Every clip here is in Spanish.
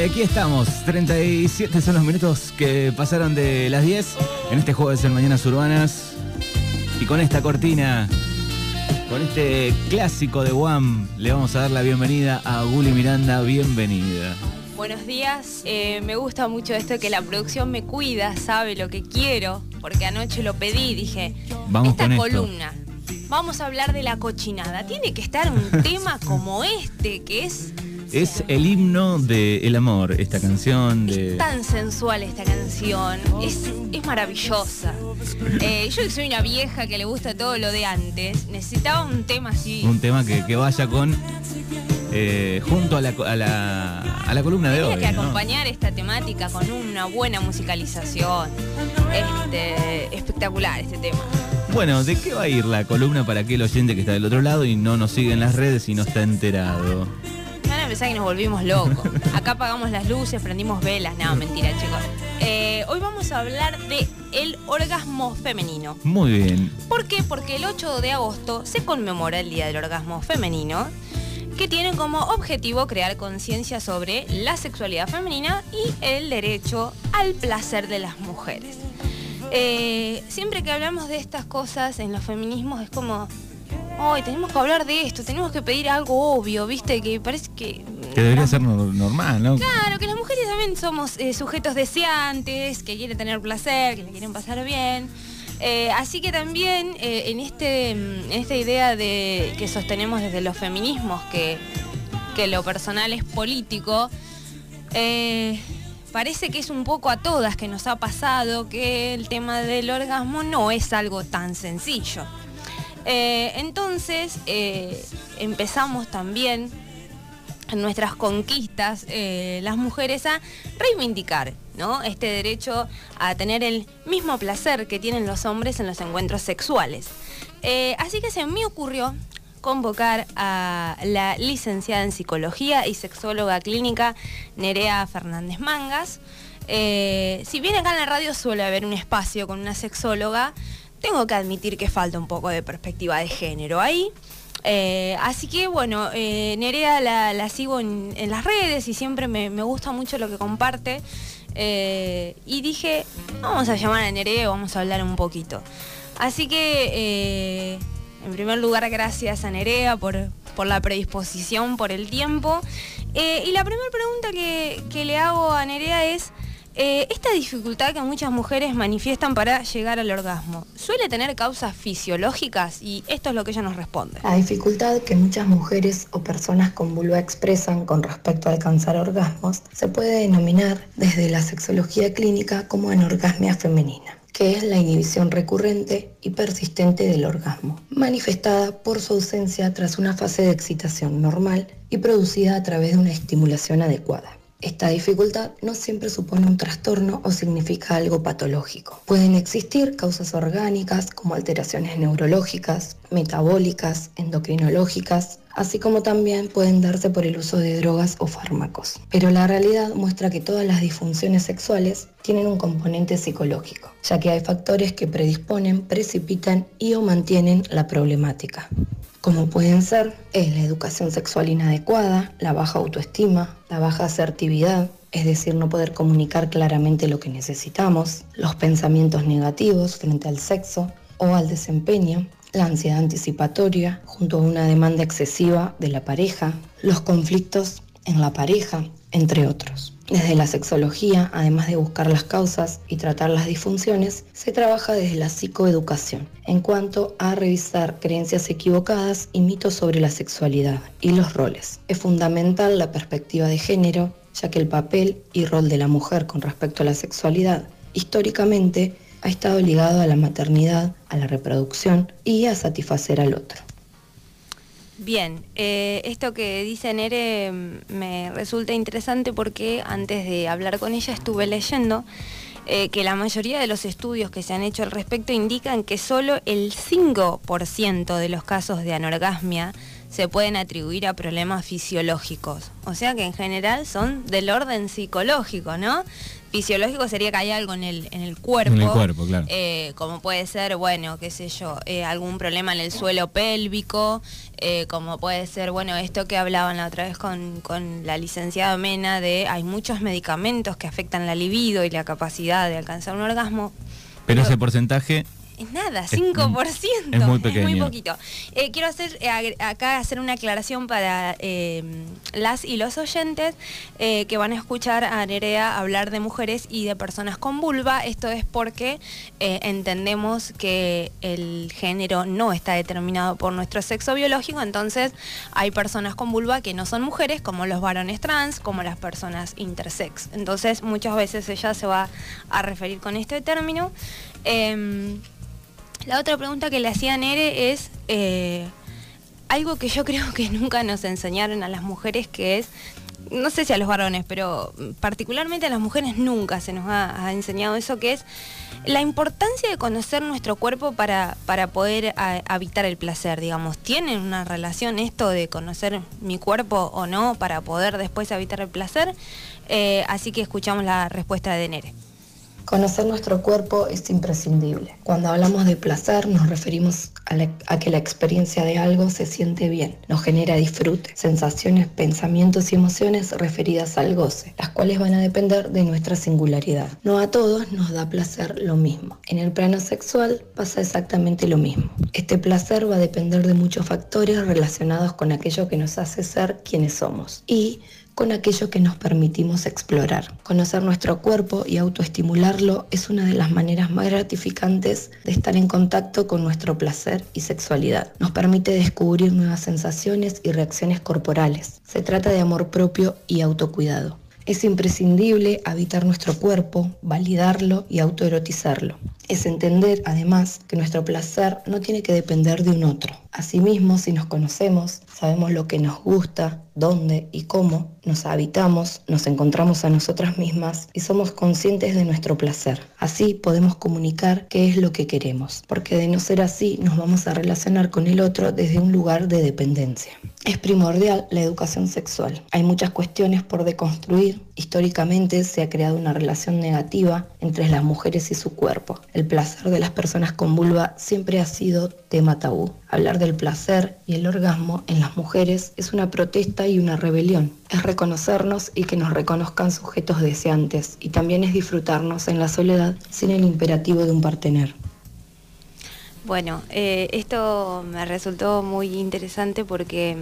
y aquí estamos. 37 son los minutos que pasaron de las 10 en este jueves en Mañanas Urbanas. Y con esta cortina, con este clásico de Wham, le vamos a dar la bienvenida a Guli Miranda. Bienvenida. Buenos días, eh, me gusta mucho esto de que la producción me cuida, sabe lo que quiero, porque anoche lo pedí, dije, Vamos esta con esto. columna, vamos a hablar de la cochinada, tiene que estar un tema como este, que es, Es el himno del amor, esta canción de... es tan sensual esta canción, es, es maravillosa. Eh, yo que soy una vieja que le gusta todo lo de antes, necesitaba un tema así. Un tema que, que vaya con... eh, junto a la, a, la, a la columna de Tenía hoy. que ¿no? acompañar esta temática con una buena musicalización. Este, espectacular este tema. Bueno, ¿de qué va a ir la columna para aquel oyente que está del otro lado y no nos sigue en las redes y no está enterado? Van a pensar que nos volvimos locos. Acá apagamos las luces, prendimos velas. No, mentira, chicos. Eh, hoy vamos a hablar de el orgasmo femenino. Muy bien. ¿Por qué? Porque el 8 de agosto se conmemora el Día del Orgasmo Femenino, que tiene como objetivo crear conciencia sobre la sexualidad femenina y el derecho al placer de las mujeres. Eh, siempre que hablamos de estas cosas en los feminismos es como, hoy tenemos que hablar de esto, tenemos que pedir algo obvio, ¿viste? Que parece que... Que debería ser no- normal, ¿no? Claro, que las mujeres también somos eh, sujetos deseantes, que quieren tener placer, que le quieren pasar bien. Eh, así que también eh, en, este, mm, en esta idea de que sostenemos desde los feminismos, que, que lo personal es político, eh, parece que es un poco a todas que nos ha pasado que el tema del orgasmo no es algo tan sencillo. Eh, entonces eh, empezamos también en nuestras conquistas eh, las mujeres a reivindicar ¿no? este derecho a tener el mismo placer que tienen los hombres en los encuentros sexuales. Así que se me ocurrió convocar a la licenciada en psicología y sexóloga clínica Nerea Fernández Mangas. Si bien acá en la radio suele haber un espacio con una sexóloga, tengo que admitir que falta un poco de perspectiva de género ahí. Eh, así que bueno, eh, Nerea la, sigo en, las redes y siempre me, gusta mucho lo que comparte. Eh, y dije, vamos a llamar a Nerea vamos a hablar un poquito. Así que, en primer lugar, gracias a Nerea por, por la predisposición, por el tiempo. Y la primera pregunta que, que le hago a Nerea es, eh, esta dificultad que muchas mujeres manifiestan para llegar al orgasmo, ¿suele tener causas fisiológicas? Y esto es lo que ella nos responde. La dificultad que muchas mujeres o personas con vulva expresan con respecto a alcanzar orgasmos se puede denominar desde la sexología clínica como anorgasmia femenina que es la inhibición recurrente y persistente del orgasmo, manifestada por su ausencia tras una fase de excitación normal y producida a través de una estimulación adecuada. Esta dificultad no siempre supone un trastorno o significa algo patológico. Pueden existir causas orgánicas como alteraciones neurológicas, metabólicas, endocrinológicas, así como también pueden darse por el uso de drogas o fármacos. Pero la realidad muestra que todas las disfunciones sexuales tienen un componente psicológico, ya que hay factores que predisponen, precipitan y o mantienen la problemática como pueden ser es la educación sexual inadecuada, la baja autoestima, la baja asertividad, es decir, no poder comunicar claramente lo que necesitamos, los pensamientos negativos frente al sexo o al desempeño, la ansiedad anticipatoria junto a una demanda excesiva de la pareja, los conflictos en la pareja, entre otros. Desde la sexología, además de buscar las causas y tratar las disfunciones, se trabaja desde la psicoeducación en cuanto a revisar creencias equivocadas y mitos sobre la sexualidad y los roles. Es fundamental la perspectiva de género, ya que el papel y rol de la mujer con respecto a la sexualidad históricamente ha estado ligado a la maternidad, a la reproducción y a satisfacer al otro. Bien, eh, esto que dice Nere mm, me resulta interesante porque antes de hablar con ella estuve leyendo eh, que la mayoría de los estudios que se han hecho al respecto indican que solo el 5% de los casos de anorgasmia se pueden atribuir a problemas fisiológicos. O sea que en general son del orden psicológico, ¿no? Fisiológico sería que hay algo en el, en el cuerpo. En el cuerpo, claro. Eh, como puede ser, bueno, qué sé yo, eh, algún problema en el suelo pélvico, eh, como puede ser, bueno, esto que hablaban la otra vez con, con la licenciada Mena de hay muchos medicamentos que afectan la libido y la capacidad de alcanzar un orgasmo. Pero ese porcentaje Es nada, 5%. es muy pequeño. poquito. Eh, quiero hacer eh, acá hacer una aclaración para eh, las y los oyentes eh, que van a escuchar a Nerea hablar de mujeres y de personas con vulva. Esto es porque entendemos que el género no está determinado por nuestro sexo biológico, entonces hay personas con vulva que no son mujeres, como los varones trans, como las personas intersex. Entonces muchas veces ella se va a referir con este término. Em, la otra pregunta que le hacía Nere es eh, algo que yo creo que nunca nos enseñaron a las mujeres, que es, no sé si a los varones, pero particularmente a las mujeres nunca se nos ha, enseñado eso, que es la importancia de conocer nuestro cuerpo para, para poder habitar el placer, digamos. ¿Tienen una relación esto de conocer mi cuerpo o no para poder después habitar el placer? Eh, así que escuchamos la respuesta de Nere. Conocer nuestro cuerpo es imprescindible. Cuando hablamos de placer nos referimos a, que la experiencia de algo se siente bien, nos genera disfrute, sensaciones, pensamientos y emociones referidas al goce, las cuales van a depender de nuestra singularidad. No a todos nos da placer lo mismo. En el plano sexual pasa exactamente lo mismo. Este placer va a depender de muchos factores relacionados con aquello que nos hace ser quienes somos y con aquello que nos permitimos explorar. Conocer nuestro cuerpo y autoestimularlo es una de las maneras más gratificantes de estar en contacto con nuestro placer y sexualidad. Nos permite descubrir nuevas sensaciones y reacciones corporales. Se trata de amor propio y autocuidado. Es imprescindible habitar nuestro cuerpo, validarlo y autoerotizarlo. Es entender, además, que nuestro placer no tiene que depender de un otro. Asimismo, si nos conocemos, sabemos lo que nos gusta, dónde y cómo, nos habitamos, nos encontramos a nosotras mismas y somos conscientes de nuestro placer. Así podemos comunicar qué es lo que queremos, porque de no ser así nos vamos a relacionar con el otro desde un lugar de dependencia. Es primordial la educación sexual. Hay muchas cuestiones por deconstruir. Históricamente se ha creado una relación negativa entre las mujeres y su cuerpo. El placer de las personas con vulva siempre ha sido tema tabú. Hablar del placer y el orgasmo en las mujeres es una protesta y una rebelión. Es reconocernos y que nos reconozcan sujetos deseantes y también es disfrutarnos en la soledad sin el imperativo de un partener. Bueno, eh, esto me resultó muy interesante porque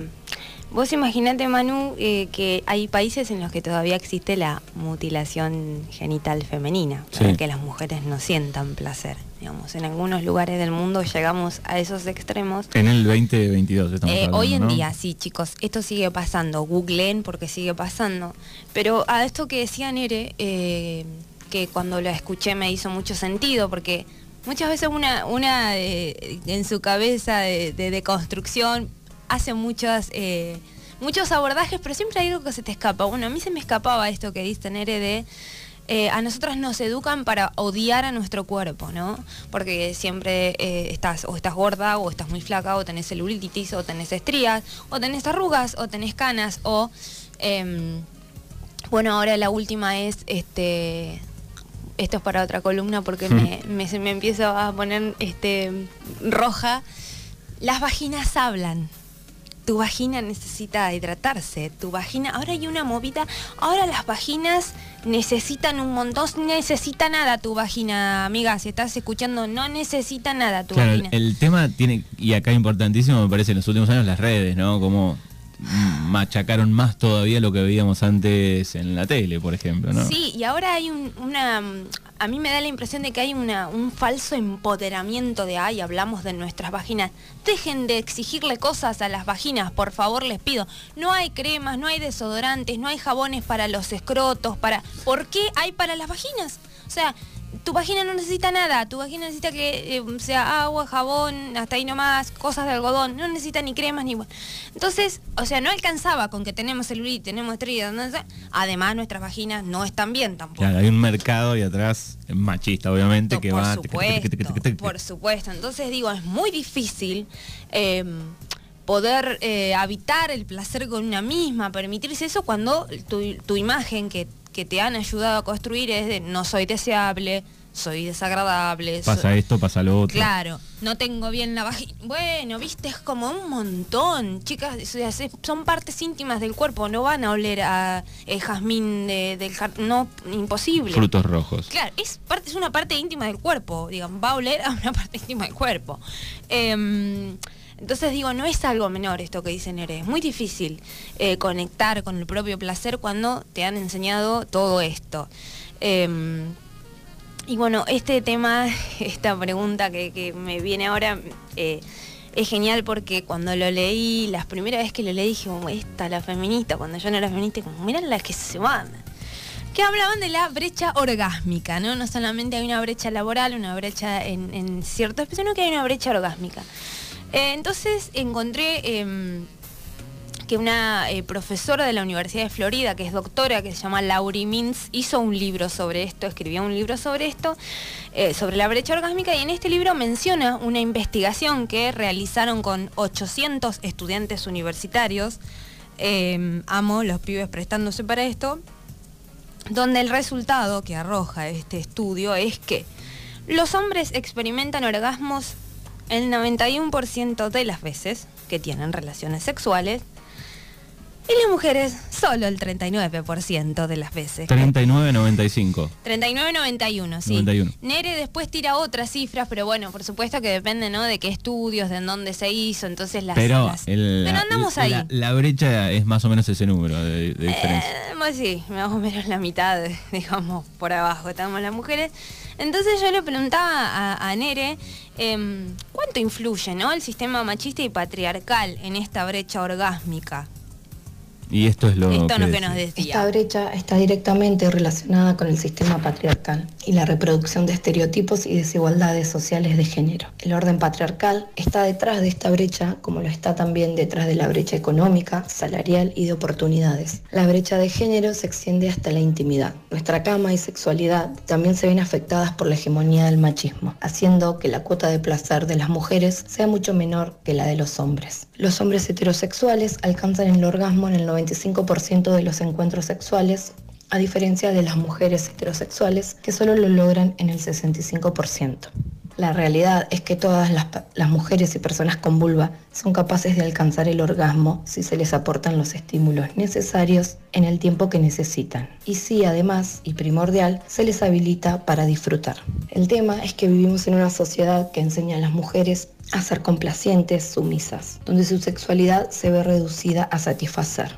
vos imaginate, Manu, eh, que hay países en los que todavía existe la mutilación genital femenina, para Sí. que las mujeres no sientan placer. Digamos, en algunos lugares del mundo llegamos a esos extremos. En el 2022 estamos Eh, hablando, hoy en ¿no? día, sí, chicos, esto sigue pasando. Googleen porque sigue pasando. Pero a esto que decía Nere, eh, que cuando lo escuché me hizo mucho sentido, porque muchas veces una, una eh, en su cabeza de, de, de construcción hace muchas, eh, muchos abordajes, pero siempre hay algo que se te escapa. Bueno, a mí se me escapaba esto que dice Nere de eh, a nosotras nos educan para odiar a nuestro cuerpo, ¿no? Porque siempre eh, estás o estás gorda o estás muy flaca o tenés celulitis o tenés estrías o tenés arrugas o tenés canas o em, bueno ahora la última es este esto es para otra columna porque me, me, me empiezo a poner este roja las vaginas hablan tu vagina necesita hidratarse, tu vagina, ahora hay una movida, ahora las vaginas necesitan un montón, no necesita nada tu vagina, amiga, si estás escuchando, no necesita nada tu Claro, el, vagina. el tema tiene, y acá importantísimo me parece en los últimos años las redes, ¿no? Como machacaron más todavía lo que veíamos antes en la tele, por ejemplo, ¿no? Sí, y ahora hay un- una... A mí me da la impresión de que hay una, un falso empoderamiento de, ay, hablamos de nuestras vaginas. Dejen de exigirle cosas a las vaginas, por favor, les pido. No hay cremas, no hay desodorantes, no hay jabones para los escrotos, para... ¿Por qué hay para las vaginas? O sea, tu vagina no necesita nada, tu vagina necesita que eh, sea agua, jabón, hasta ahí nomás, cosas de algodón, no necesita ni cremas ni... Entonces, o sea, no alcanzaba con que tenemos celulitis, tenemos estrías, no además nuestras vaginas no están bien tampoco. Claro, hay un mercado y atrás machista, obviamente, que por va... supuesto, por supuesto. Entonces digo, es muy difícil eh, poder eh, habitar el placer con una misma, permitirse eso cuando tu, tu imagen que, que te han ayudado a construir es de no soy deseable, soy desagradable. Pasa esto, pasa lo otro. Claro, no tengo bien la vagina. Bueno, viste, es como un montón. Chicas, son partes íntimas del cuerpo, no van a oler a eh, jazmín del jardín. No, imposible. Frutos rojos. Claro, es, parte, es una parte íntima del cuerpo, digamos, va a oler a una parte íntima del cuerpo. Em, entonces digo, no es algo menor esto que dice Nere, es muy difícil eh, conectar con el propio placer cuando te han enseñado todo esto. Em, y bueno, este tema, esta pregunta que, me viene ahora, eh, es genial porque cuando lo leí, la primera vez que lo leí, dije, como esta, la feminista, cuando yo no era feminista, como, miran las que se van. Que hablaban de la brecha orgásmica, ¿no? No solamente hay una brecha laboral, una brecha en, en cierto sino que hay una brecha orgásmica. Eh, entonces encontré em, que una eh, profesora de la Universidad de Florida, que es doctora, que se llama Laurie Mintz, hizo un libro sobre esto, escribió un libro sobre esto, eh, sobre la brecha orgásmica, y en este libro menciona una investigación que realizaron con 800 estudiantes universitarios, em, amo los pibes prestándose para esto, donde el resultado que arroja este estudio es que los hombres experimentan orgasmos el 91% de las veces que tienen relaciones sexuales y las mujeres, solo el 39% de las veces. 39-95. 39-91, sí. 91. Nere después tira otras cifras, pero bueno, por supuesto que depende, ¿no? De qué estudios, de en dónde se hizo, entonces las... Pero, pero andamos ahí. La, brecha es más o menos ese número de, diferencia. Eh, sí, más o menos la mitad, digamos, por abajo estamos las mujeres. Entonces yo le preguntaba a, Nere em, cuánto influye ¿no? el sistema machista y patriarcal en esta brecha orgásmica. Y esto es lo, que, nos decía. Esta brecha está directamente relacionada con el sistema patriarcal y la reproducción de estereotipos y desigualdades sociales de género. El orden patriarcal está detrás de esta brecha, como lo está también detrás de la brecha económica, salarial y de oportunidades. La brecha de género se extiende hasta la intimidad. Nuestra cama y sexualidad también se ven afectadas por la hegemonía del machismo, haciendo que la cuota de placer de las mujeres sea mucho menor que la de los hombres. Los hombres heterosexuales alcanzan el orgasmo en el 95% de los encuentros sexuales, a diferencia de las mujeres heterosexuales que solo lo logran en el 65%. La realidad es que todas las, las, mujeres y personas con vulva son capaces de alcanzar el orgasmo si se les aportan los estímulos necesarios en el tiempo que necesitan. Y si además, y primordial, se les habilita para disfrutar. El tema es que vivimos en una sociedad que enseña a las mujeres a ser complacientes, sumisas, donde su sexualidad se ve reducida a satisfacer.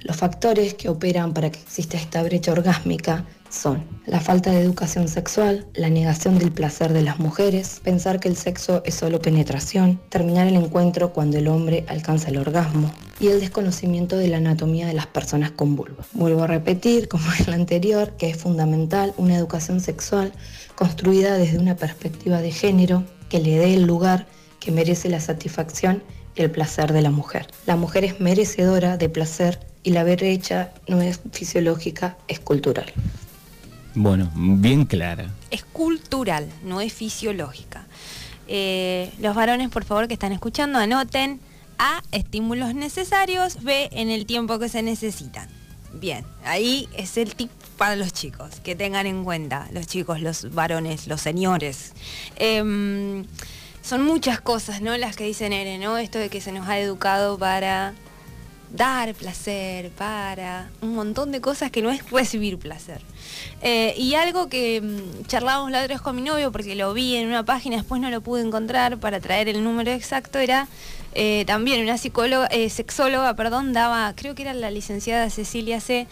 Los factores que operan para que exista esta brecha orgásmica son la falta de educación sexual, la negación del placer de las mujeres, pensar que el sexo es solo penetración, terminar el encuentro cuando el hombre alcanza el orgasmo y el desconocimiento de la anatomía de las personas con vulva. Vuelvo a repetir, como en la anterior, que es fundamental una educación sexual construida desde una perspectiva de género que le dé el lugar que merece la satisfacción y el placer de la mujer. La mujer es merecedora de placer y la brecha no es fisiológica, es cultural. Bueno, bien clara. Es cultural, no es fisiológica. Eh, los varones, por favor, que están escuchando, anoten A, estímulos necesarios, B, en el tiempo que se necesitan. Bien, ahí es el tip para los chicos, que tengan en cuenta, los chicos, los varones, los señores. Em, son muchas cosas, ¿no? Las que dicen Ere, ¿no? Esto de que se nos ha educado para dar placer, para un montón de cosas que no es recibir placer. Eh, y algo que mm, charlábamos la otra vez con mi novio, porque lo vi en una página, después no lo pude encontrar para traer el número exacto, era eh, también una psicóloga, eh, sexóloga, perdón, daba, creo que era la licenciada Cecilia C.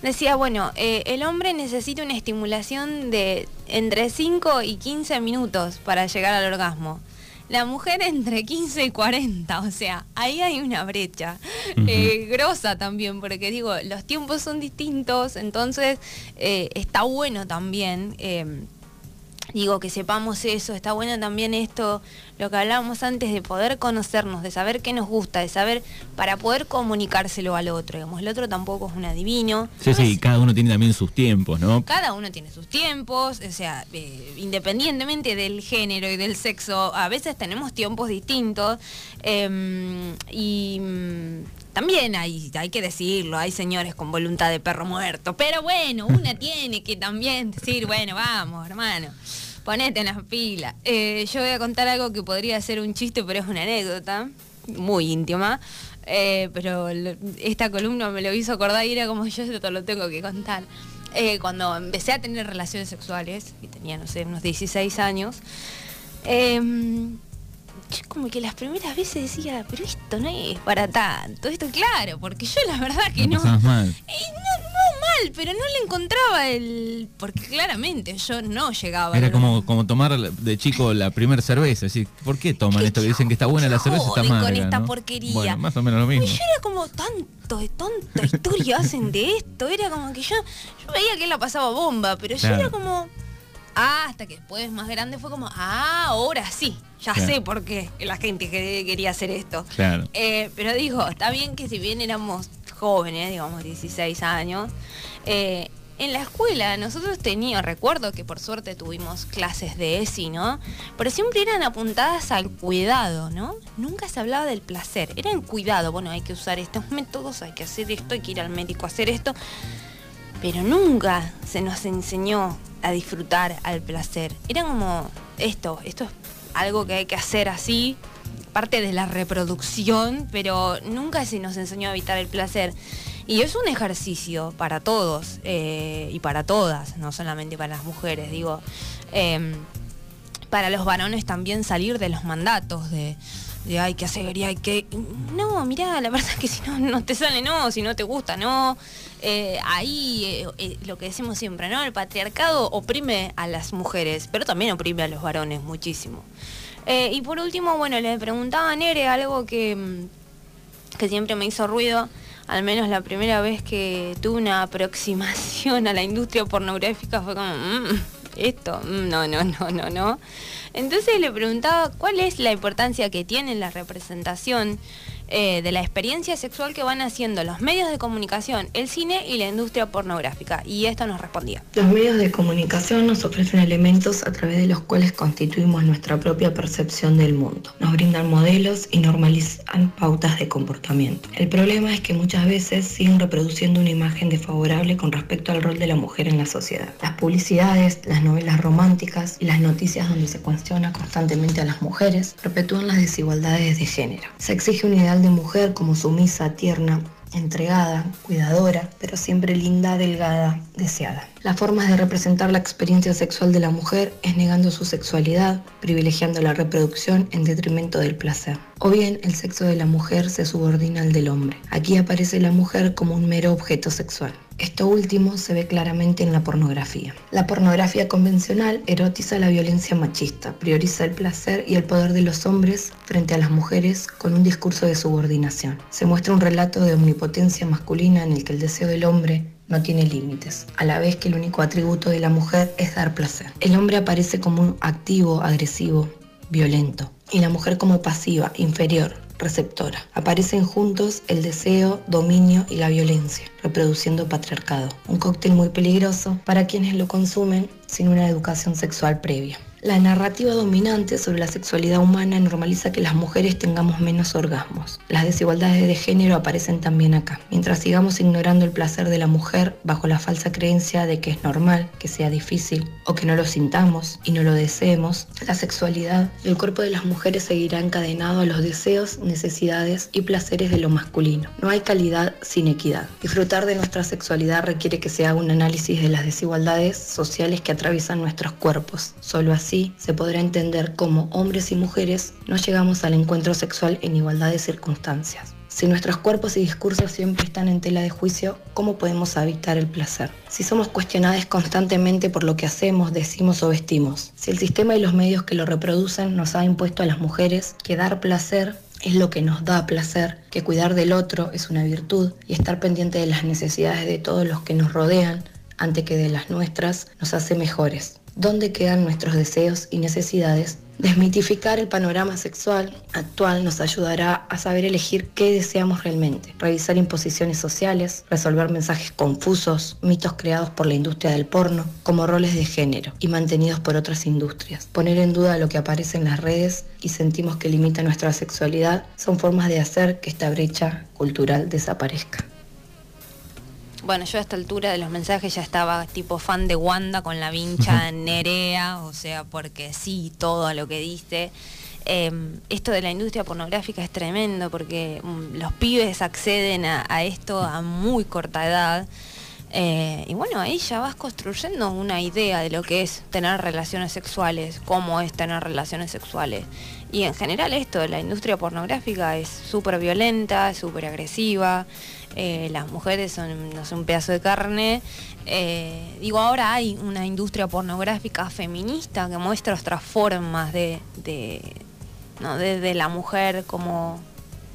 Decía, bueno, el hombre necesita una estimulación de entre 5 y 15 minutos para llegar al orgasmo la mujer entre 15 y 40, o sea, ahí hay una brecha eh, grosa también, porque digo, los tiempos son distintos, entonces eh, está bueno también. Digo, que sepamos eso, está bueno también esto, lo que hablábamos antes de poder conocernos, de saber qué nos gusta, de saber para poder comunicárselo al otro, digamos, el otro tampoco es un adivino. Sí, sí, cada uno tiene también sus tiempos, ¿no? Cada uno tiene sus tiempos, o sea, eh, independientemente del género y del sexo, a veces tenemos tiempos distintos. Em, y también hay, hay que decirlo, hay señores con voluntad de perro muerto, pero bueno, una tiene que también decir, bueno, vamos, hermano, ponete en las pilas. Eh, yo voy a contar algo que podría ser un chiste, pero es una anécdota muy íntima. Eh, pero esta columna me lo hizo acordar y era como yo esto lo tengo que contar. Eh, cuando empecé a tener relaciones sexuales, y tenía, no sé, unos 16 años, em, yo como que las primeras veces decía, pero esto no es para tanto, esto claro, porque yo la verdad que no... Mal pero no le encontraba el. Porque claramente yo no llegaba. Era como, como tomar de chico la primera cerveza. Así, ¿Por qué toman esto? Que dicen que está buena la cerveza, está mal. con esta porquería. más o menos lo mismo. Y yo era como tanto de tonta historia hacen de esto. Era como que yo, yo veía que él la pasaba bomba, pero yo era como. Ah, hasta que después más grande fue como, ah, ahora sí, ya sé por qué la gente quería hacer esto. Claro. Eh, pero digo, está bien que si bien éramos jóvenes, digamos 16 años, eh, en la escuela nosotros teníamos, recuerdo que por suerte tuvimos clases de ESI, ¿no? Pero siempre eran apuntadas al cuidado, ¿no? Nunca se hablaba del placer, era el cuidado, bueno, hay que usar estos métodos, hay que hacer esto, hay que ir al médico a hacer esto, pero nunca se nos enseñó a disfrutar al placer. Era como esto, esto es algo que hay que hacer así, parte de la reproducción, pero nunca se nos enseñó a evitar el placer. Y es un ejercicio para todos eh, y para todas, no solamente para las mujeres, digo. Em, para los varones también salir de los mandatos de, hay que hacer y hay que... No, mira, la verdad es que si no, no te sale no, si no te gusta no. Eh, ahí eh, lo que decimos siempre, ¿no? El patriarcado oprime a las mujeres, pero también oprime a los varones muchísimo. Eh, y por último, bueno, le preguntaba a Nere algo que, mm, que siempre me hizo ruido, al menos la primera vez que tuve una aproximación a la industria pornográfica fue como, mm, esto, mm, no, no, no, no, no. Entonces le preguntaba cuál es la importancia que tiene la representación eh, de la experiencia sexual que van haciendo los medios de comunicación, el cine y la industria pornográfica. Y esto nos respondía. Los medios de comunicación nos ofrecen elementos a través de los cuales constituimos nuestra propia percepción del mundo. Nos brindan modelos y normalizan pautas de comportamiento. El problema es que muchas veces siguen reproduciendo una imagen desfavorable con respecto al rol de la mujer en la sociedad. Las publicidades, las novelas románticas y las noticias donde se cuestiona constantemente a las mujeres perpetúan las desigualdades de género. Se exige unidad de mujer como sumisa, tierna, entregada, cuidadora, pero siempre linda, delgada, deseada. Las formas de representar la experiencia sexual de la mujer es negando su sexualidad, privilegiando la reproducción en detrimento del placer. O bien el sexo de la mujer se subordina al del hombre. Aquí aparece la mujer como un mero objeto sexual. Esto último se ve claramente en la pornografía. La pornografía convencional erotiza la violencia machista, prioriza el placer y el poder de los hombres frente a las mujeres con un discurso de subordinación. Se muestra un relato de omnipotencia masculina en el que el deseo del hombre no tiene límites, a la vez que el único atributo de la mujer es dar placer. El hombre aparece como un activo, agresivo, violento, y la mujer como pasiva, inferior, receptora. Aparecen juntos el deseo, dominio y la violencia, reproduciendo patriarcado. Un cóctel muy peligroso para quienes lo consumen sin una educación sexual previa. La narrativa dominante sobre la sexualidad humana normaliza que las mujeres tengamos menos orgasmos. Las desigualdades de género aparecen también acá. Mientras sigamos ignorando el placer de la mujer bajo la falsa creencia de que es normal, que sea difícil o que no lo sintamos y no lo deseemos, la sexualidad y el cuerpo de las mujeres seguirá encadenado a los deseos, necesidades y placeres de lo masculino. No hay calidad sin equidad. Disfrutar de nuestra sexualidad requiere que se haga un análisis de las desigualdades sociales que atraviesan nuestros cuerpos. Solo así se podrá entender cómo hombres y mujeres no llegamos al encuentro sexual en igualdad de circunstancias. Si nuestros cuerpos y discursos siempre están en tela de juicio, ¿cómo podemos habitar el placer? Si somos cuestionados constantemente por lo que hacemos, decimos o vestimos. Si el sistema y los medios que lo reproducen nos ha impuesto a las mujeres que dar placer es lo que nos da placer, que cuidar del otro es una virtud y estar pendiente de las necesidades de todos los que nos rodean, ante que de las nuestras, nos hace mejores dónde quedan nuestros deseos y necesidades Desmitificar el panorama sexual actual nos ayudará a saber elegir qué deseamos realmente, revisar imposiciones sociales, resolver mensajes confusos, mitos creados por la industria del porno, como roles de género y mantenidos por otras industrias. Poner en duda lo que aparece en las redes y sentimos que limita nuestra sexualidad son formas de hacer que esta brecha cultural desaparezca. Bueno, yo a esta altura de los mensajes ya estaba tipo fan de Wanda con la vincha Nerea, o sea, porque sí, todo lo que dice. Em, esto de la industria pornográfica es tremendo porque mm, los pibes acceden a, esto a muy corta edad. Eh, y bueno, ahí ya vas construyendo una idea de lo que es tener relaciones sexuales, cómo es tener relaciones sexuales. Y en general esto, la industria pornográfica es súper violenta, súper agresiva. Eh, las mujeres son, no son un pedazo de carne. Eh, digo, ahora hay una industria pornográfica feminista que muestra otras formas de, de, la mujer como,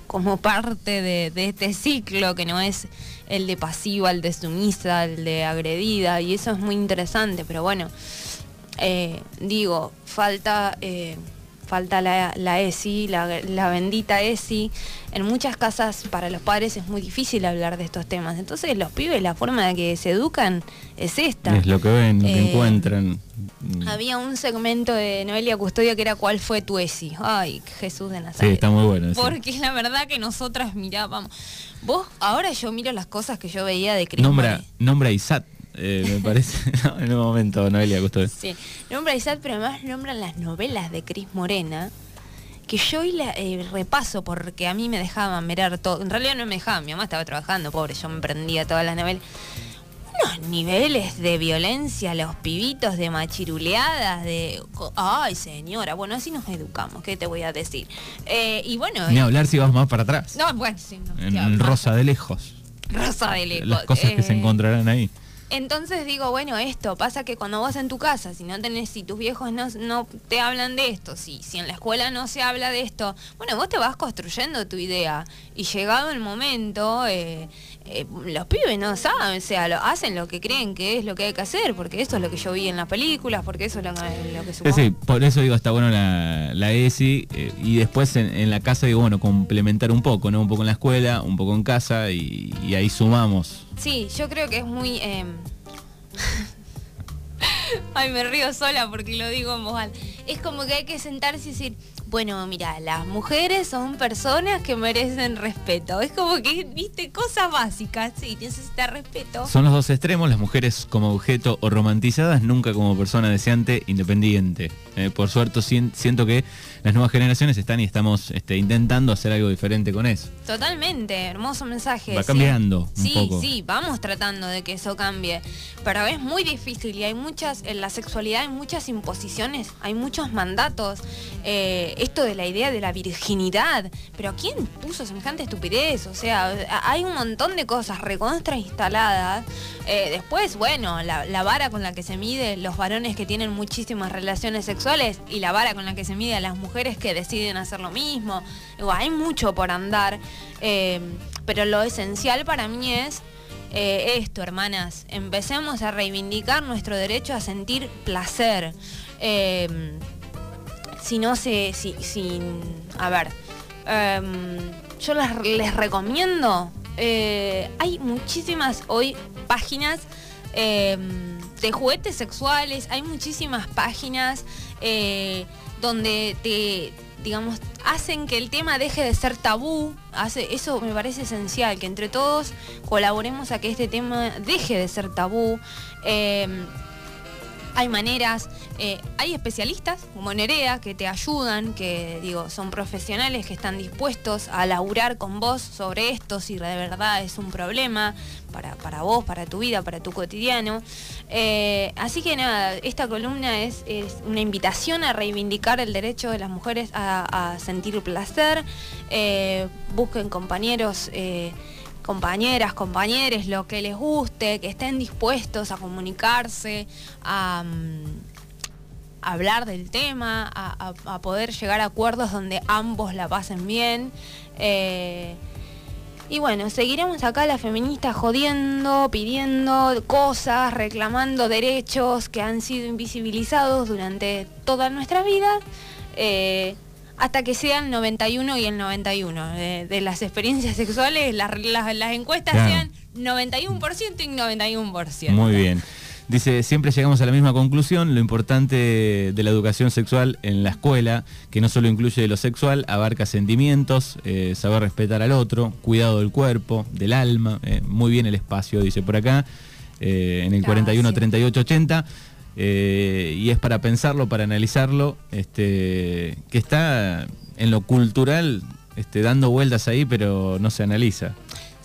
como parte de, este ciclo, que no es el de pasiva, el de sumisa, el de agredida, y eso es muy interesante, pero bueno, eh, digo, falta falta la, ESI, la, bendita ESI. En muchas casas para los padres es muy difícil hablar de estos temas. Entonces los pibes, la forma de que se educan es esta. Es lo que ven, lo que eh, encuentran. Había un segmento de Noelia Custodia que era ¿Cuál fue tu ESI? Ay, Jesús de Nazaret. Sí, está muy bueno. Porque la verdad que nosotras mirábamos. Vos, ahora yo miro las cosas que yo veía de Cris Nombra, nombra ISAT eh, me parece, en un momento, Noelia Gusto. Sí, nombra Isaac, pero además nombran las novelas de Cris Morena, que yo hoy la, eh, repaso porque a mí me dejaban mirar todo. En realidad no me dejaban, mi mamá estaba trabajando, pobre, yo me prendía todas las novelas. Unos niveles de violencia, los pibitos de machiruleadas, de... Ay, señora, bueno, así nos educamos, ¿qué te voy a decir? Eh, y bueno... Ni hablar si vas más para atrás. No, bueno, sí. No, en Rosa de Lejos. Rosa de Lejos. Las cosas que se encontrarán ahí. Entonces digo, bueno, esto pasa que cuando vas en tu casa, si no tenés, si tus viejos no, no te hablan de esto, si, si en la escuela no se habla de esto, bueno, vos te vas construyendo tu idea. Y llegado el momento, eh, eh, los pibes no saben, o sea, lo, hacen lo que creen que es lo que hay que hacer, porque eso es lo que yo vi en las películas, porque eso es lo, que supongo. Sí, por eso digo, está bueno la, la ESI, eh, y después en, la casa digo, bueno, complementar un poco, ¿no? Un poco en la escuela, un poco en casa, y, ahí sumamos. Sí, yo creo que es muy... Em, Ay, me río sola porque lo digo en voz alta. Es como que hay que sentarse y decir, bueno, mira, las mujeres son personas que merecen respeto. Es como que, viste, cosas básicas, sí, necesita respeto. Son los dos extremos, las mujeres como objeto o romantizadas, nunca como persona deseante, independiente. Eh, por suerte siento que las nuevas generaciones están y estamos este, intentando hacer algo diferente con eso. Totalmente, hermoso mensaje. Va cambiando sí, un poco. Sí, vamos tratando de que eso cambie, pero es muy difícil y hay muchas, en la sexualidad hay muchas imposiciones, hay muchos mandatos. Eh, esto de la idea de la virginidad, pero ¿quién puso semejante estupidez? O sea, hay un montón de cosas recontra instaladas. Eh, después, bueno, la, vara con la que se mide los varones que tienen muchísimas relaciones sexuales y la vara con la que se mide a las mujeres mujeres que deciden hacer lo mismo. hay mucho por andar, eh, pero lo esencial para mí es eh, esto, hermanas. Empecemos a reivindicar nuestro derecho a sentir placer. Eh, si no se, si, a ver, yo les, recomiendo, hay muchísimas hoy páginas de juguetes sexuales, hay muchísimas páginas donde te, digamos, hacen que el tema deje de ser tabú. Hace, eso me parece esencial, que entre todos colaboremos a que este tema deje de ser tabú. Eh, hay maneras, eh, hay especialistas como Nerea que te ayudan, que digo, son profesionales que están dispuestos a laburar con vos sobre esto si de verdad es un problema para, para vos, para tu vida, para tu cotidiano. Eh, así que nada, esta columna es, una invitación a reivindicar el derecho de las mujeres a, sentir placer. Eh, busquen compañeros compañeras, compañeros, lo que les guste, que estén dispuestos a comunicarse, a, mm, hablar del tema, a, poder llegar a acuerdos donde ambos la pasen bien. Eh, y bueno, seguiremos acá las feministas jodiendo, pidiendo cosas, reclamando derechos que han sido invisibilizados durante toda nuestra vida. eh, hasta que sean 91 y el 91 de, las experiencias sexuales, las, encuestas sean 91% y 91%. Muy bien. Dice, siempre llegamos a la misma conclusión, lo importante de la educación sexual en la escuela, que no solo incluye lo sexual, abarca sentimientos, eh, saber respetar al otro, cuidado del cuerpo, del alma, eh, muy bien el espacio, dice por acá, eh, en el 41 38 80. Y es para pensarlo, para analizarlo, este, que está en lo cultural este, dando vueltas ahí, pero no se analiza.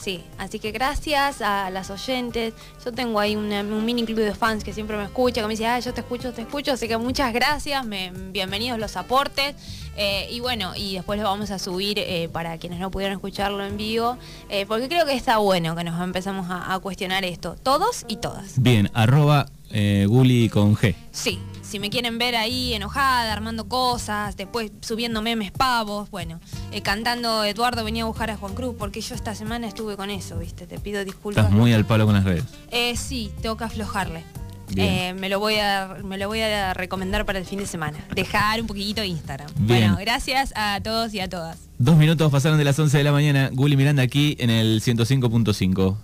Sí, así que gracias a las oyentes. Yo tengo ahí un mini club de fans que siempre me escucha, que me dice, ah, yo te escucho, te escucho. Así que muchas gracias, bienvenidos los aportes. Eh, y bueno, y después lo vamos a subir eh, para quienes no pudieron escucharlo en vivo, eh, porque creo que está bueno que nos empezamos a, cuestionar esto, todos y todas. Bien, arroba Guli con G. Sí, si me quieren ver ahí enojada, armando cosas, después subiendo memes pavos, bueno, eh, cantando Eduardo venía a buscar a Juan Cruz, porque yo esta semana estuve con eso, ¿viste? Te pido disculpas. Estás muy al palo con las redes. Eh, sí, tengo que aflojarle. Eh, me, lo voy a, me lo voy a recomendar para el fin de semana. Dejar un poquito Instagram. Bueno, gracias a todos y a todas. Dos minutos pasaron de las 11 de la mañana. Guli Miranda aquí en el 105.5.